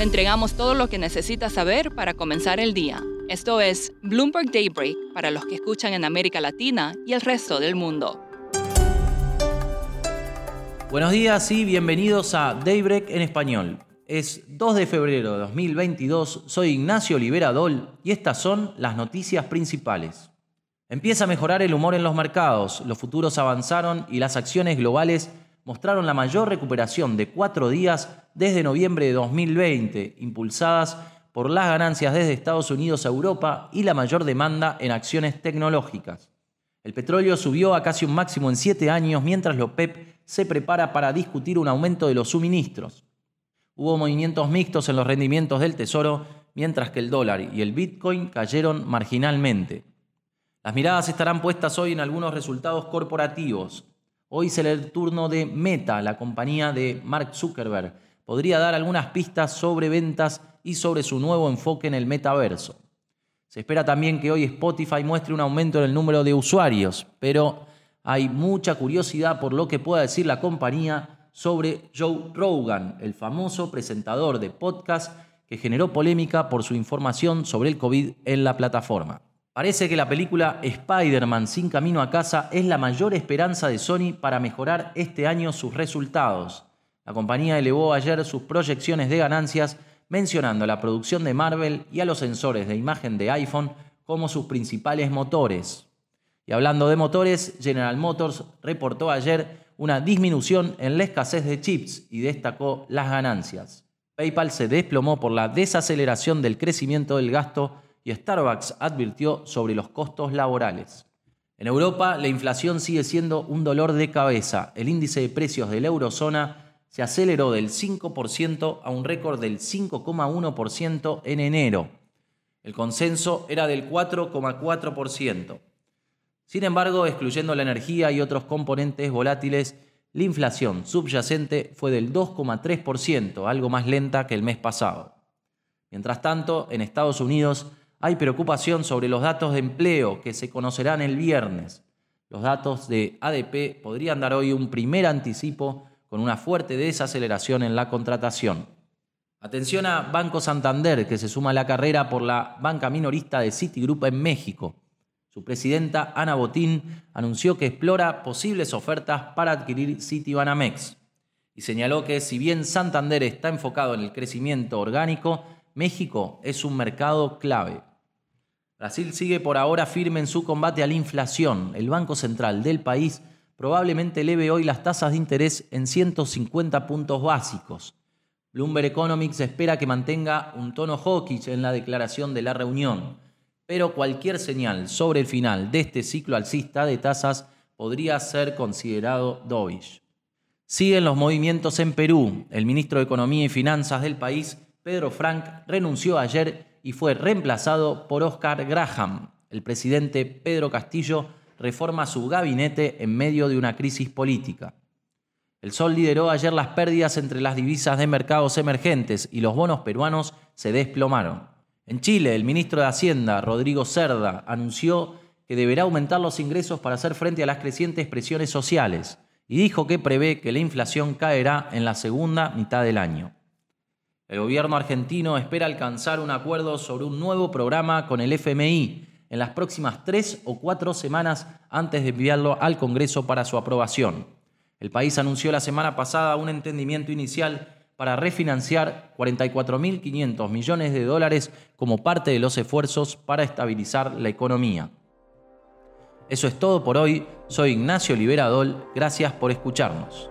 Le entregamos todo lo que necesita saber para comenzar el día. Esto es Bloomberg Daybreak para los que escuchan en América Latina y el resto del mundo. Buenos días y bienvenidos a Daybreak en español. Es 2 de febrero de 2022, soy Ignacio Liberadol y estas son las noticias principales. Empieza a mejorar el humor en los mercados, los futuros avanzaron y las acciones globales mostraron la mayor recuperación de cuatro días desde noviembre de 2020, impulsadas por las ganancias desde Estados Unidos a Europa y la mayor demanda en acciones tecnológicas. El petróleo subió a casi un máximo en siete años mientras la OPEP se prepara para discutir un aumento de los suministros. Hubo movimientos mixtos en los rendimientos del Tesoro, mientras que el dólar y el Bitcoin cayeron marginalmente. Las miradas estarán puestas hoy en algunos resultados corporativos. Hoy será el turno de Meta, la compañía de Mark Zuckerberg. Podría dar algunas pistas sobre ventas y sobre su nuevo enfoque en el metaverso. Se espera también que hoy Spotify muestre un aumento en el número de usuarios, pero hay mucha curiosidad por lo que pueda decir la compañía sobre Joe Rogan, el famoso presentador de podcast que generó polémica por su información sobre el COVID en la plataforma. Parece que la película Spider-Man sin camino a casa es la mayor esperanza de Sony para mejorar este año sus resultados. La compañía elevó ayer sus proyecciones de ganancias mencionando a la producción de Marvel y a los sensores de imagen de iPhone como sus principales motores. Y hablando de motores, General Motors reportó ayer una disminución en la escasez de chips y destacó las ganancias. PayPal se desplomó por la desaceleración del crecimiento del gasto y Starbucks advirtió sobre los costos laborales. En Europa, la inflación sigue siendo un dolor de cabeza. El índice de precios de la eurozona se aceleró del 5% a un récord del 5,1% en enero. El consenso era del 4,4%. Sin embargo, excluyendo la energía y otros componentes volátiles, la inflación subyacente fue del 2,3%, algo más lenta que el mes pasado. Mientras tanto, en Estados Unidos hay preocupación sobre los datos de empleo que se conocerán el viernes. Los datos de ADP podrían dar hoy un primer anticipo con una fuerte desaceleración en la contratación. Atención a Banco Santander, que se suma a la carrera por la banca minorista de Citigroup en México. Su presidenta, Ana Botín, anunció que explora posibles ofertas para adquirir Citibanamex y señaló que si bien Santander está enfocado en el crecimiento orgánico, México es un mercado clave. Brasil sigue por ahora firme en su combate a la inflación. El Banco Central del país probablemente eleve hoy las tasas de interés en 150 puntos básicos. Bloomberg Economics espera que mantenga un tono hawkish en la declaración de la reunión, pero cualquier señal sobre el final de este ciclo alcista de tasas podría ser considerado dovish. Siguen los movimientos en Perú. El ministro de Economía y Finanzas del país, Pedro Frank, renunció ayer y fue reemplazado por Oscar Graham. El presidente Pedro Castillo reforma su gabinete en medio de una crisis política. El Sol lideró ayer las pérdidas entre las divisas de mercados emergentes y los bonos peruanos se desplomaron. En Chile, el ministro de Hacienda, Rodrigo Cerda, anunció que deberá aumentar los ingresos para hacer frente a las crecientes presiones sociales y dijo que prevé que la inflación caerá en la segunda mitad del año. El gobierno argentino espera alcanzar un acuerdo sobre un nuevo programa con el FMI en las próximas tres o cuatro semanas antes de enviarlo al Congreso para su aprobación. El país anunció la semana pasada un entendimiento inicial para refinanciar 44.500 millones de dólares como parte de los esfuerzos para estabilizar la economía. Eso es todo por hoy. Soy Ignacio Liberadol. Gracias por escucharnos.